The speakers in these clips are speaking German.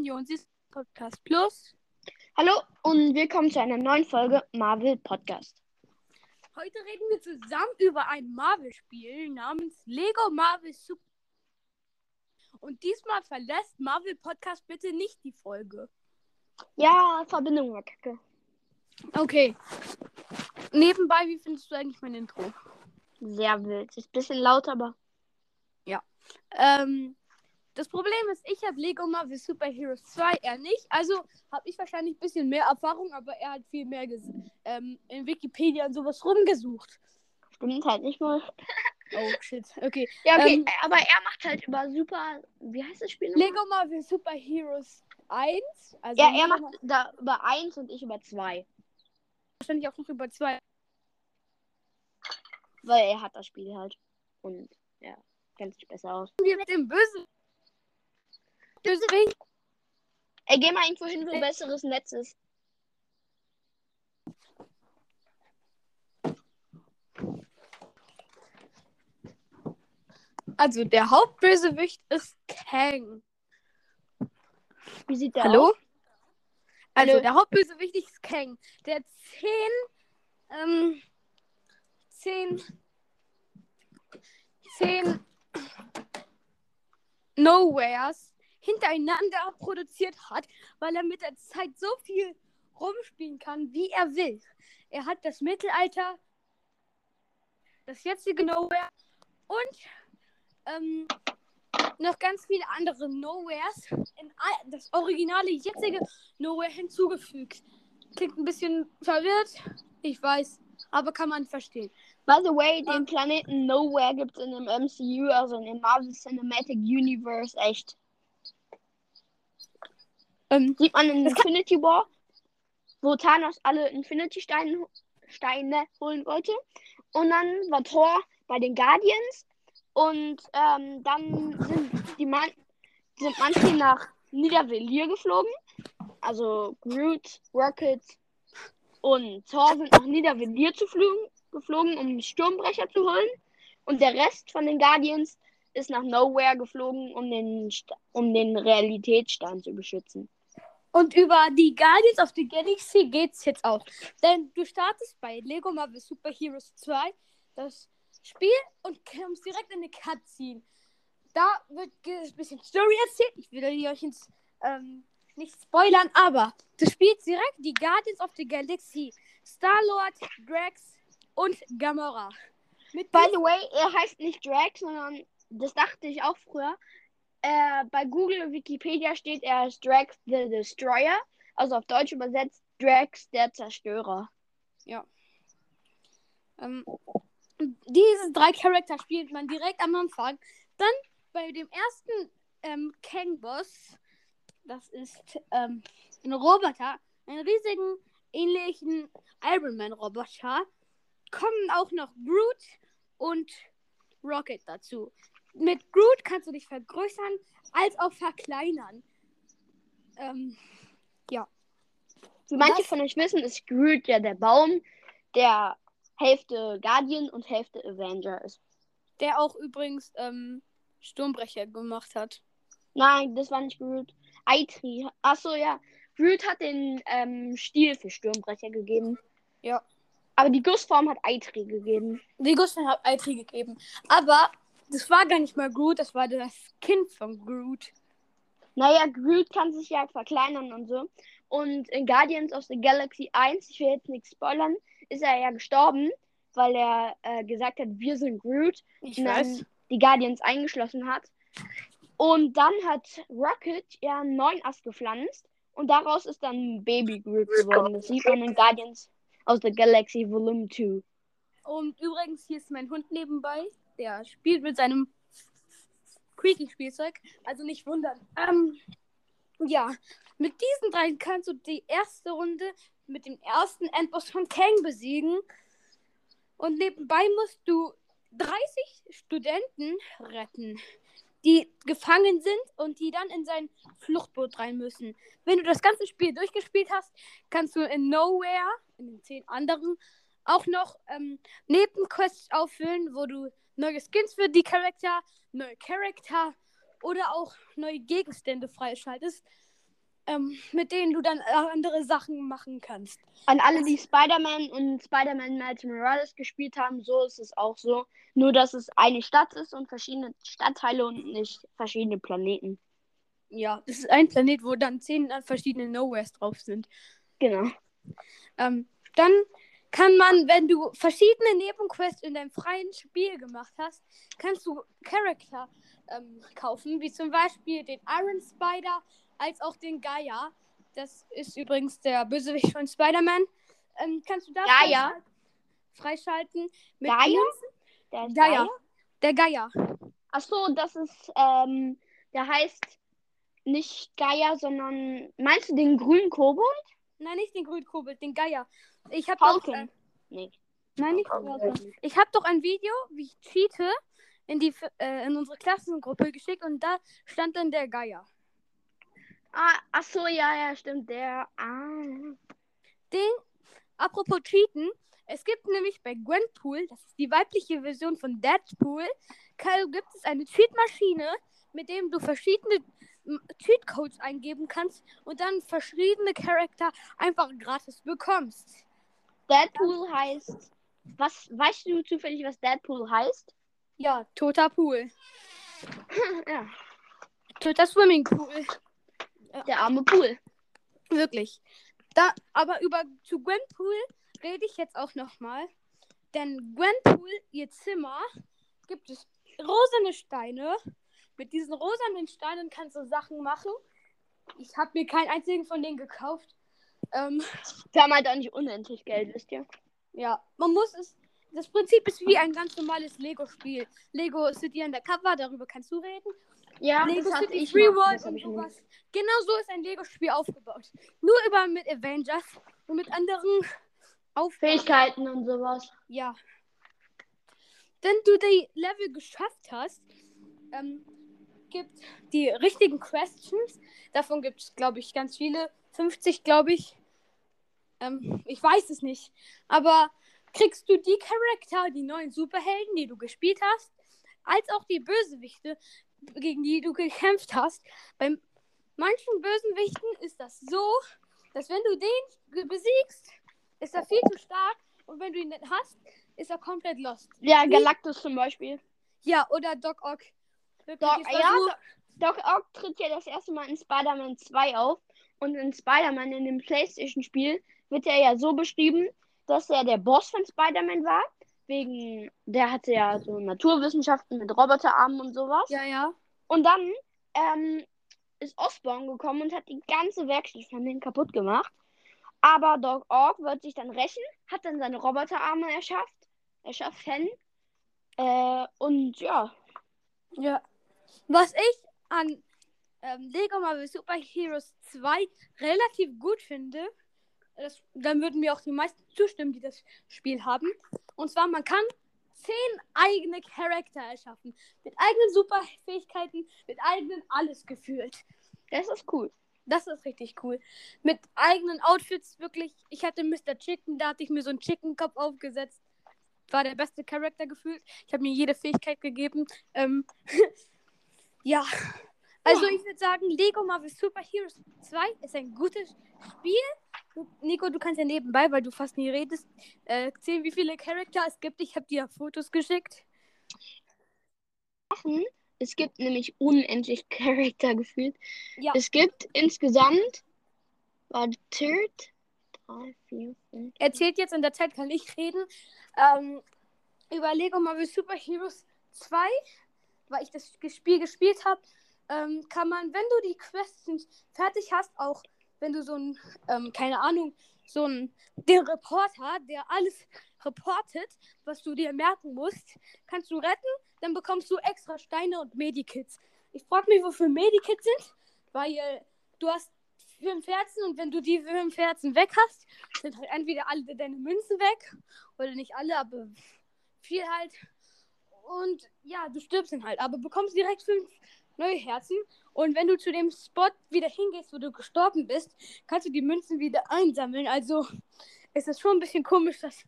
von Jonsis Podcast Plus. Hallo und willkommen zu einer neuen Folge Marvel Podcast. Heute reden wir zusammen über ein Marvel-Spiel namens Lego Marvel Super. Und diesmal verlässt Marvel Podcast bitte nicht die Folge. Ja, Verbindung war kacke. Okay. Nebenbei, wie findest du eigentlich mein Intro? Sehr wild. Ist ein bisschen laut, aber. Ähm, das Problem ist, ich habe Lego Marvel Super Heroes 2, er nicht. Also habe ich wahrscheinlich ein bisschen mehr Erfahrung, aber er hat viel mehr ähm, in Wikipedia und sowas rumgesucht. Stimmt halt nicht mal. Oh shit. Okay. Ja, okay, Ähm, aber er macht halt über Super. Wie heißt das Spiel? nochmal? Lego Marvel Super Heroes 1. Also Ja, er macht da über 1 und ich über 2. wahrscheinlich auch noch über 2. Weil er hat das Spiel halt. Und ja, kennt sich besser aus. Wir mit dem Böse. Deswegen. Ey, geh mal irgendwo hin, wo Äh. besseres Netz ist. Also der Hauptbösewicht ist Kang. Wie sieht der Hallo? aus? Also Hallo. der Hauptbösewicht ist Kang. Der zehn, ähm, zehn, zehn Nowheres hintereinander produziert hat, weil er mit der Zeit so viel rumspielen kann, wie er will. Er hat das Mittelalter, das jetzige Nowhere und ähm, noch ganz viele andere Nowheres in das originale jetzige Nowhere hinzugefügt. Klingt ein bisschen verwirrt, ich weiß, aber kann man verstehen. By the way, den Planeten Nowhere gibt es in dem MCU, also in dem Marvel Cinematic Universe, echt. Ähm, Sieht man in Infinity War, wo Thanos alle Infinity Steine, Steine holen wollte. Und dann war Thor bei den Guardians. Und ähm, dann sind die Man sind manche nach Niedervelir geflogen. Also Groot, Rocket und Thor sind nach Niedervelir zu fliegen, geflogen, um Sturmbrecher zu holen. Und der Rest von den Guardians ist nach Nowhere geflogen, um den, St- um den Realitätsstein zu beschützen. Und über die Guardians of the Galaxy geht's jetzt auch. Denn du startest bei Lego Marvel Super Heroes 2 das Spiel und kommst direkt in eine Cutscene. Da wird ein bisschen Story erzählt. Ich will die euch ins, ähm, nicht spoilern, aber du spielst direkt die Guardians of the Galaxy. Star-Lord, Drax und Gamora. Mit By the way, er heißt nicht Drax, sondern das dachte ich auch früher. Äh, bei Google und Wikipedia steht, er ist Drax the Destroyer. Also auf Deutsch übersetzt Drax der Zerstörer. Ähm, diese drei Charakter spielt man direkt am Anfang. Dann bei dem ersten ähm, Kang-Boss, das ist ähm, ein Roboter, einen riesigen, ähnlichen Iron Man-Roboter, kommen auch noch Groot und Rocket dazu. Mit Groot kannst du dich vergrößern als auch verkleinern. Ähm, Wie manche Was? von euch wissen, ist Groot ja der Baum, der Hälfte Guardian und Hälfte Avenger ist. der auch übrigens ähm, Sturmbrecher gemacht hat. Nein, das war nicht Groot. Eitri. Achso, ja. Groot hat den ähm, Stiel für Sturmbrecher gegeben. Ja. Aber die Gussform hat Eitri gegeben. Die Gustav hat Eitri gegeben. Aber das war gar nicht mal Groot, das war das Kind von Groot. Naja, Groot kann sich ja verkleinern und so. Und in Guardians of the Galaxy 1, ich will jetzt nichts spoilern, ist er ja gestorben, weil er äh, gesagt hat, wir sind Groot. Ich und weiß. dann die Guardians eingeschlossen hat. Und dann hat Rocket ja einen neuen Ast gepflanzt. Und daraus ist dann Baby Groot geworden. Das sieht man in Guardians of the Galaxy Volume 2. Und übrigens, hier ist mein Hund nebenbei. Der spielt mit seinem Creaky-Spielzeug. Also nicht wundern. Ähm, ja, mit diesen drei kannst du die erste Runde mit dem ersten Endboss von Kang besiegen. Und nebenbei musst du 30 Studenten retten, die gefangen sind und die dann in sein Fluchtboot rein müssen. Wenn du das ganze Spiel durchgespielt hast, kannst du in Nowhere, in den zehn anderen, auch noch ähm, Nebenquests auffüllen, wo du neue Skins für die Charakter, neue Charakter oder auch neue Gegenstände freischaltest, ähm, mit denen du dann andere Sachen machen kannst. An alle, die Spider-Man und Spider-Man Miles Morales gespielt haben, so ist es auch so. Nur, dass es eine Stadt ist und verschiedene Stadtteile und nicht verschiedene Planeten. Ja, das ist ein Planet, wo dann zehn verschiedene Nowheres drauf sind. Genau. Ähm, dann kann man, wenn du verschiedene Nebenquests in deinem freien Spiel gemacht hast, kannst du Charakter ähm, kaufen, wie zum Beispiel den Iron Spider, als auch den Gaia. Das ist übrigens der Bösewicht von Spider-Man. Ähm, kannst du da Gaia? freischalten? Mit Gaia? Der Gaia. Gaia? Der Gaia. Ach so, das ist, ähm, der heißt nicht Gaia, sondern, meinst du den grünen Kobold? Nein, nicht den Grünkobel, den Gaia. Ich habe doch, äh, Nee. nein, nicht Falcon. Ich habe doch ein Video, wie ich cheate, in die äh, in unsere Klassengruppe geschickt und da stand dann der Gaia. Ah, ach so, ja, ja, stimmt, der, ah. Den, apropos Cheaten, es gibt nämlich bei Gwenpool, das ist die weibliche Version von Deadpool, gibt es eine Cheatmaschine, mit dem du verschiedene Cheatcodes eingeben kannst und dann verschiedene Charakter einfach gratis bekommst. Deadpool heißt, was, weißt du zufällig, was Deadpool heißt? Ja, toter Pool. ja, Toter Swimmingpool. der arme Pool. Wirklich. Da, aber über zu Gwenpool rede ich jetzt auch nochmal. Denn Gwenpool, ihr Zimmer, gibt es rosane Steine. Mit diesen rosanen Steinen kannst du Sachen machen. Ich habe mir keinen einzigen von denen gekauft. Ähm, Wir haben halt auch nicht unendlich Geld, wisst ihr? ja, man muss es. Das Prinzip ist wie ein ganz normales Lego-Spiel. Lego City Undercover, darüber kannst du reden. Ja, Lego das City ich Free. World und sowas. Genau so ist ein Lego-Spiel aufgebaut. Nur über mit Avengers und mit anderen Aufgaben. Fähigkeiten und sowas. Ja. Wenn du die Level geschafft hast, ähm, gibt die richtigen Questions. Davon gibt es, glaube ich, ganz viele. 50, glaube ich. Ähm, ich weiß es nicht. Aber kriegst du die Charakter, die neuen Superhelden, die du gespielt hast, als auch die Bösewichte, gegen die du gekämpft hast. Bei manchen Bösewichten ist das so, dass wenn du den besiegst, ist er viel zu stark. Und wenn du ihn nicht hast, ist er komplett lost. Ja, Galactus zum Beispiel. Ja, oder Doc Ock. Doc, ja, Doc Ock tritt ja das erste Mal in Spider-Man 2 auf. Und in Spider-Man, in dem PlayStation-Spiel, wird er ja so beschrieben, dass er der Boss von Spider-Man war. Wegen, der hatte ja so Naturwissenschaften mit Roboterarmen und sowas. ja, ja. Und dann ähm, ist Osborn gekommen und hat die ganze Werkstatt von denen kaputt gemacht. Aber Doc Ock wird sich dann rächen, hat dann seine Roboterarme erschafft, erschaffen. Äh, und ja, Ja. Was ich an ähm, Lego Marvel Super Heroes 2 relativ gut finde, das, dann würden mir auch die meisten zustimmen, die das Spiel haben. Und zwar, man kann zehn eigene Charakter erschaffen. Mit eigenen Superfähigkeiten, mit eigenen alles gefühlt. das ist cool. Das ist richtig cool. Mit eigenen Outfits, wirklich. Ich hatte Mr. Chicken, da hatte ich mir so einen Chicken-Kopf aufgesetzt. War der beste Charakter gefühlt. Ich habe mir jede Fähigkeit gegeben. Ähm, ja. Also ich würde sagen, Lego Marvel Super Heroes 2 ist ein gutes Spiel. Du, Nico, du kannst ja nebenbei, weil du fast nie redest, äh, zählen, wie viele Charakter es gibt. Ich habe dir Fotos geschickt. Es gibt nämlich unendlich Charakter gefühlt. Ja. Es gibt insgesamt, warte, drei, vier, fünf. erzählt jetzt in der Zeit, kann ich reden. Ähm, über Lego Marvel Super Heroes 2, weil ich das Spiel gespielt habe, ähm, kann man, wenn du die Questions fertig hast, auch wenn du so ein, ähm, keine Ahnung, so ein, den Reporter, der alles reportet, was du dir merken musst, kannst du retten, dann bekommst du extra Steine und Medikits. Ich frage mich, wofür Medikits sind, weil du hast fünf Herzen und wenn du die fünf Herzen weg hast, sind halt entweder alle deine Münzen weg oder nicht alle, aber viel halt. Und ja, du stirbst dann halt, aber bekommst direkt fünf neue Herzen. Und wenn du zu dem Spot wieder hingehst, wo du gestorben bist, kannst du die Münzen wieder einsammeln. Also ist das schon ein bisschen komisch, das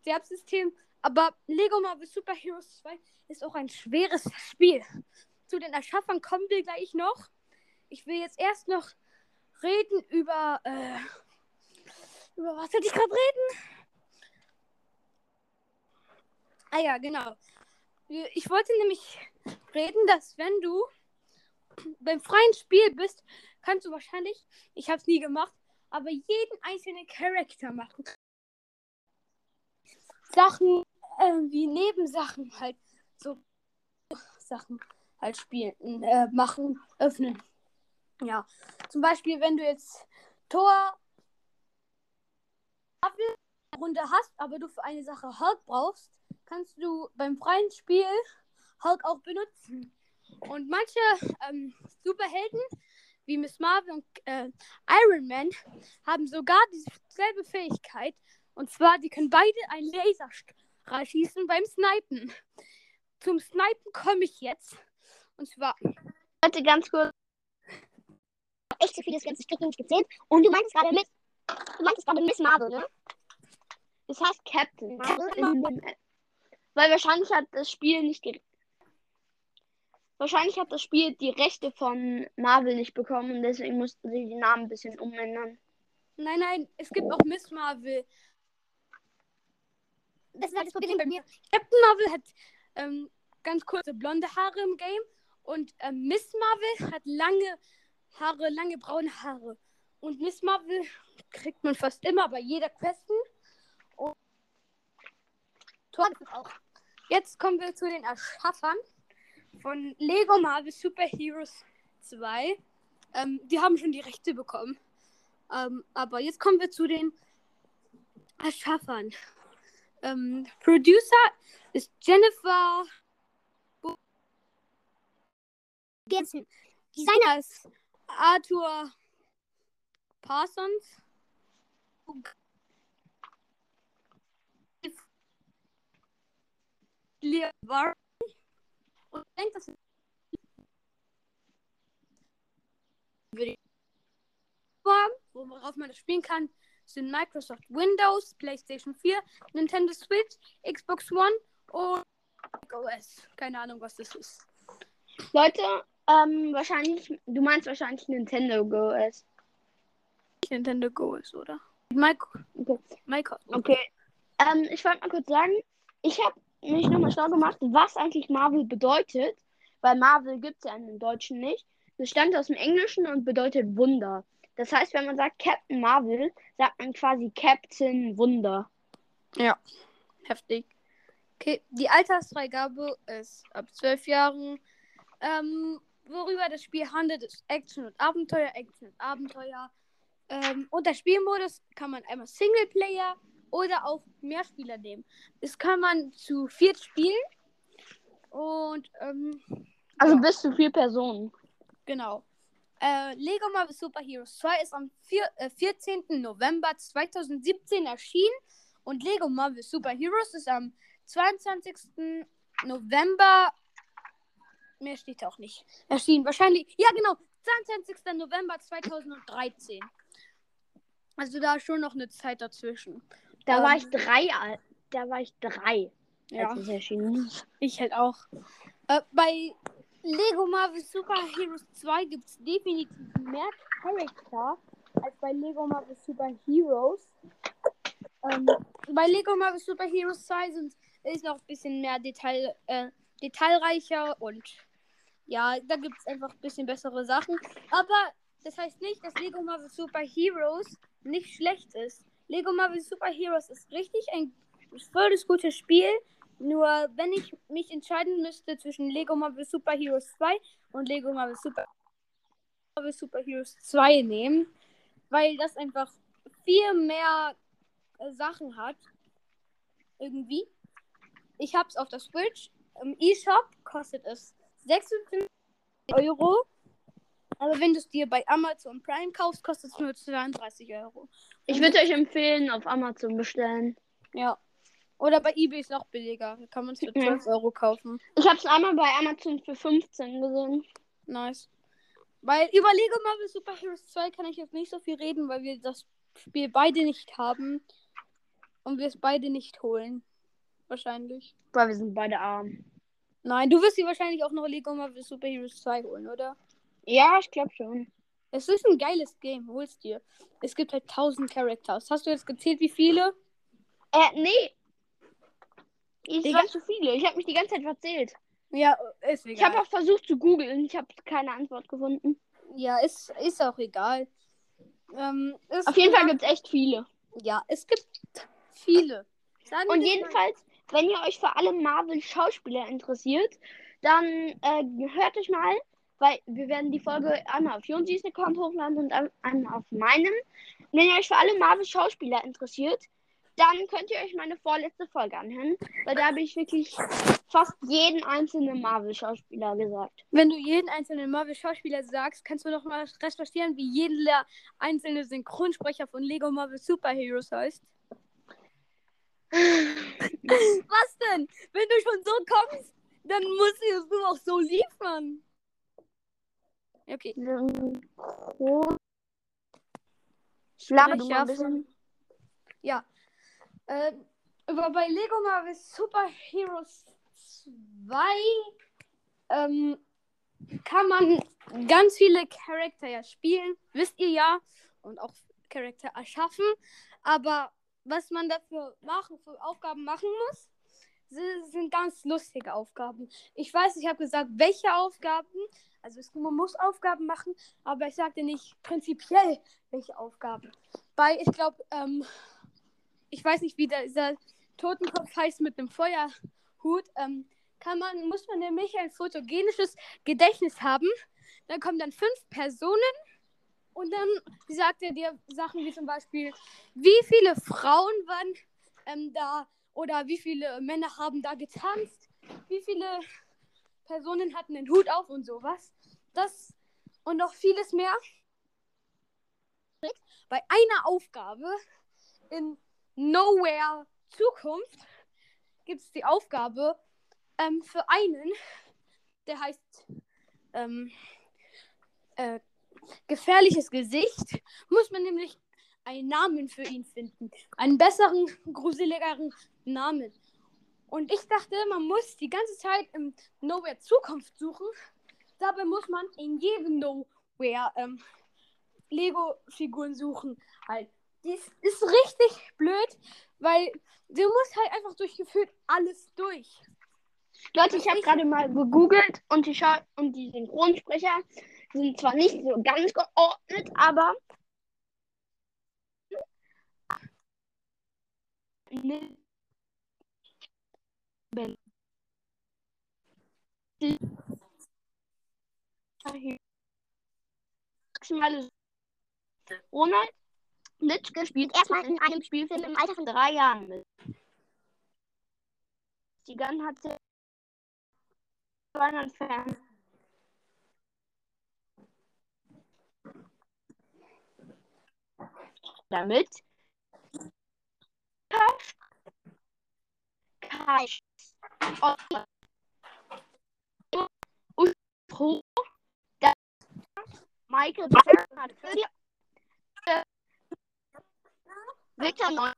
Sterbsystem. Aber Lego Marvel Super Heroes 2 ist auch ein schweres Spiel. zu den Erschaffern kommen wir gleich noch. Ich will jetzt erst noch reden über. Äh, über was hätte ich gerade reden? Ah ja, genau. Ich wollte nämlich reden, dass wenn du beim freien Spiel bist, kannst du wahrscheinlich, ich habe es nie gemacht, aber jeden einzelnen Charakter machen. Sachen äh, wie Nebensachen halt so Sachen halt spielen, äh, machen, öffnen. Ja, zum Beispiel, wenn du jetzt Tor Runde hast, aber du für eine Sache Hulk brauchst, kannst du beim freien Spiel Hulk auch benutzen. Und manche ähm, Superhelden wie Miss Marvel und äh, Iron Man haben sogar dieselbe Fähigkeit. Und zwar, die können beide einen Laserstrahl schießen beim Snipen. Zum Snipen komme ich jetzt. Und zwar. Warte, ganz kurz. Echt so viel das ganze Stück nicht gezählt. Und du meinst gerade mit. Du meinst gerade Miss Marvel, ne? Das heißt Captain Marvel. Weil wahrscheinlich hat das Spiel nicht die. Wahrscheinlich hat das Spiel die Rechte von Marvel nicht bekommen und deswegen mussten sie die Namen ein bisschen umändern. Nein, nein, es gibt auch Miss Marvel. Das ist halt das Problem bei mir. Captain Marvel hat ähm, ganz kurze blonde Haare im Game und ähm, Miss Marvel hat lange Haare, lange braune Haare. Und Miss Marvel kriegt man fast immer bei jeder Questen. Und Tor auch. Jetzt kommen wir zu den Erschaffern von Lego Marvel Super Heroes 2. Ähm, die haben schon die Rechte bekommen. Ähm, aber jetzt kommen wir zu den Erschaffern. Ähm, Producer ist Jennifer Jensen. Designer ist Arthur Parsons. Warren. Und ich denke, das worauf man das spielen kann, sind Microsoft Windows, PlayStation 4, Nintendo Switch, Xbox One und OS. Keine Ahnung, was das ist. Leute, ähm, wahrscheinlich, du meinst wahrscheinlich Nintendo GoS. Nintendo GoS, oder? Mike, Okay. Mike, okay. Ähm, ich wollte mal kurz sagen, ich habe mich nochmal schlau gemacht, was eigentlich Marvel bedeutet, weil Marvel gibt es ja in den Deutschen nicht. Das stammt aus dem Englischen und bedeutet Wunder. Das heißt, wenn man sagt Captain Marvel, sagt man quasi Captain Wunder. Ja, heftig. Okay, die Altersfreigabe ist ab 12 Jahren. Ähm, worüber das Spiel handelt, ist Action und Abenteuer, Action und Abenteuer. Ähm, und der Spielmodus kann man einmal Singleplayer oder auch Mehrspieler nehmen. Das kann man zu viert spielen. Und ähm, Also ja. bis zu vier Personen. Genau. Äh, Lego Marvel Super Heroes 2 ist am vier, äh, 14. November 2017 erschienen und Lego Marvel Super Heroes ist am 22. November. Mehr steht auch nicht. Erschienen. Wahrscheinlich. Ja, genau. 22. November 2013. Also da ist schon noch eine Zeit dazwischen. Da Ähm, war ich drei, al- da war ich drei, Ja. als es erschienen ist. Ich halt auch. Äh, bei Lego Marvel Super Heroes 2 gibt es definitiv mehr Charakter als bei Lego Marvel Super Heroes. Ähm, bei Lego Marvel Super Heroes 2 sind, ist noch ein bisschen mehr Detail, äh, detailreicher und ja, da gibt es einfach ein bisschen bessere Sachen. Aber das heißt nicht, dass Lego Marvel Super Heroes nicht schlecht ist. Lego Marvel Super Heroes ist richtig ein voll das gute Spiel. Nur wenn ich mich entscheiden müsste zwischen Lego Marvel Super Heroes 2 und Lego Marvel Super, Marvel Super Heroes 2 nehmen, weil das einfach viel mehr äh, Sachen hat. Irgendwie. Ich hab's auf der Switch. Im eShop kostet es 56 Euro. Aber wenn du es dir bei Amazon Prime kaufst, kostet es nur 32 Euro. Ich würde euch empfehlen, auf Amazon bestellen. Ja. Oder bei eBay ist noch billiger. Da kann man es für 12 Euro kaufen. Ich habe es einmal bei Amazon für 15 gesehen. Nice. Weil über Lego Marvel Super Heroes 2 kann ich jetzt nicht so viel reden, weil wir das Spiel beide nicht haben. Und wir es beide nicht holen. Wahrscheinlich. Weil wir sind beide arm. Nein, du wirst dir wahrscheinlich auch noch Lego Marvel Super Heroes 2 holen, oder? Ja, ich glaube schon. Es ist ein geiles Game, holst dir. Es gibt halt 1000 Characters. Hast du jetzt gezählt, wie viele? Äh, nee. Es Digga. waren zu viele. Ich habe mich die ganze Zeit verzählt. Ja, ist Ich egal. habe auch versucht zu googeln. Ich habe keine Antwort gefunden. Ja, ist, ist auch egal. Ähm, ist Auf jeden Fall gibt es echt viele. Ja, es gibt viele. Sagen Und jedenfalls, wenn ihr euch für alle Marvel-Schauspieler interessiert, dann äh, hört euch mal, weil wir werden die Folge einmal auf Jonsis Account hochladen und ein- einmal auf meinem. Wenn ihr euch für alle Marvel-Schauspieler interessiert, dann könnt ihr euch meine vorletzte Folge anhören, weil da habe ich wirklich fast jeden einzelnen Marvel-Schauspieler gesagt. Wenn du jeden einzelnen Marvel-Schauspieler sagst, kannst du noch mal recherchieren, wie jeder einzelne Synchronsprecher von Lego Marvel Super Heroes heißt. Was denn? Wenn du schon so kommst, dann musst du auch so liefern. Okay. Laber du mal Sprecher ein bisschen. Ja. Äh, aber bei Lego Marvel Super Heroes 2 ähm, kann man ganz viele Charakter ja spielen, wisst ihr ja, und auch Charakter erschaffen. Aber was man dafür machen, für Aufgaben machen muss, sind ganz lustige Aufgaben. Ich weiß, ich habe gesagt, welche Aufgaben. Also es, man muss Aufgaben machen, aber ich sagte nicht prinzipiell, welche Aufgaben. Bei, ich glaube, ähm, ich weiß nicht, wie der, dieser Totenkopf heißt mit einem Feuerhut, ähm, kann man, muss man nämlich ein fotogenisches Gedächtnis haben. Dann kommen dann fünf Personen und dann sagt er dir Sachen wie zum Beispiel, wie viele Frauen waren ähm, da oder wie viele Männer haben da getanzt, wie viele Personen hatten den Hut auf und sowas. Das und noch vieles mehr. Bei einer Aufgabe in Nowhere Zukunft gibt es die Aufgabe ähm, für einen, der heißt ähm, äh, gefährliches Gesicht, muss man nämlich einen Namen für ihn finden. Einen besseren, gruseligeren Namen. Und ich dachte, man muss die ganze Zeit im Nowhere Zukunft suchen. Dabei muss man in jedem Nowhere ähm, Lego-Figuren suchen. Halt. Das ist richtig blöd, weil du musst halt einfach durchgeführt alles durch. Leute, ich habe gerade mal gegoogelt und die, und die Synchronsprecher sind zwar nicht so ganz geordnet, aber Ne- Ben- Die- Maximale Ronald Litschke spielt erstmal in einem Spielfilm im Alter von drei Jahren mit. Die Gun hatte Rheinland Fan. Damit Kai und Pro da- Michael Becker hat für die Victor Neu